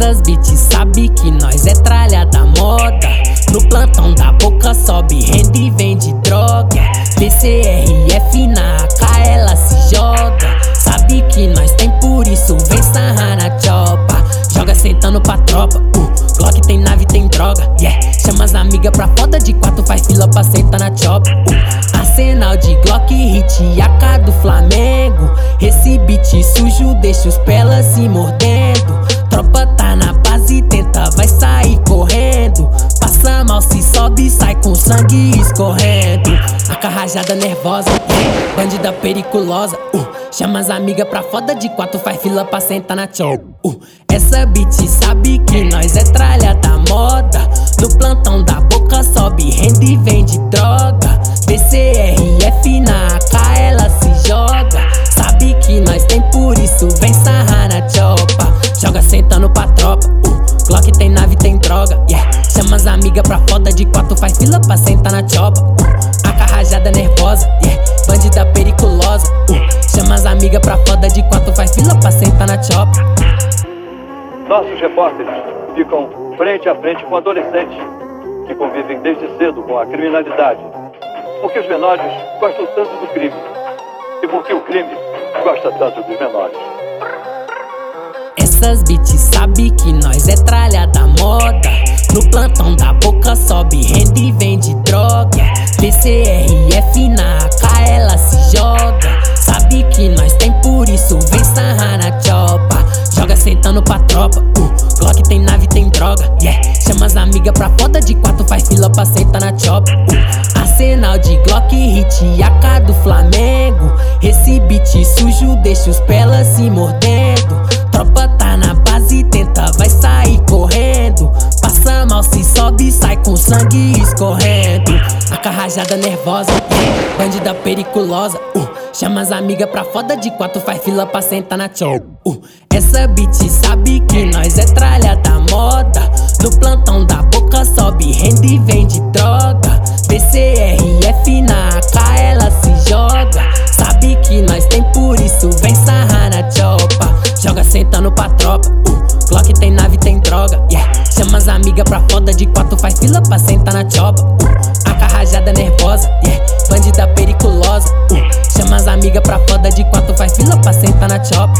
Essas bitches sabe que nós é tralha da moda. No plantão da boca sobe, rende e vende droga. PCRF na AK ela se joga. Sabe que nós tem por isso, vem sarrar na chopa. Joga sentando pra tropa. Uh, Glock tem nave, tem droga. Yeah, chama as amigas pra foda de quatro, faz fila pra sentar na chopa. Uh, arsenal de Glock, hit, AK do Flamengo. Esse beat sujo deixa os pelas se mordendo. Tropa vai sair correndo. Passa mal, se sobe, sai com sangue escorrendo. A carrajada nervosa, yeah, bandida periculosa. Uh, chama as amigas pra foda de quatro, faz fila pra sentar na chop. Uh, essa beat sabe que nós é tralha da moda. No plantão da boca sobe, rende e vende droga. PCRF na amigas pra foda de quatro, faz fila pra sentar na chopa. A carrajada nervosa, yeah, bandida periculosa. Uh, chama as amigas pra foda de quatro, faz fila pra sentar na chopa. Nossos repórteres ficam frente a frente com adolescentes que convivem desde cedo com a criminalidade. Porque os menores gostam tanto do crime. E porque o crime gosta tanto dos menores. Essas bitches sabe que nós é tralha da moda. No plantão da boca sobe, rende e vende droga. PCRF na AK ela se joga. Sabe que nós tem por isso, vem sarrar na chopa. Joga sentando pra tropa. Uh, Glock tem nave, tem droga. Yeah, chama as amigas pra foda de quatro, faz fila pra sentar na chopa. Uh, arsenal de Glock, hit, AK do Flamengo. Esse beat sujo deixa os pelas se mordendo. Se sobe, sai com sangue escorrendo. A carrajada nervosa, bandida periculosa. Uh, chama as amigas pra foda de quatro, faz fila pra sentar na chop. Uh, essa beat sabe que nós é tralha da moda. No plantão Joga sentando pra tropa. Uh, tem nave, tem droga. Yeah, chama as amigas pra foda de quatro, faz fila pra sentar na chopa. Uh, a carrajada nervosa, yeah, bandida periculosa. Uh, chama as amigas pra foda de quatro, faz fila pra sentar na chopa.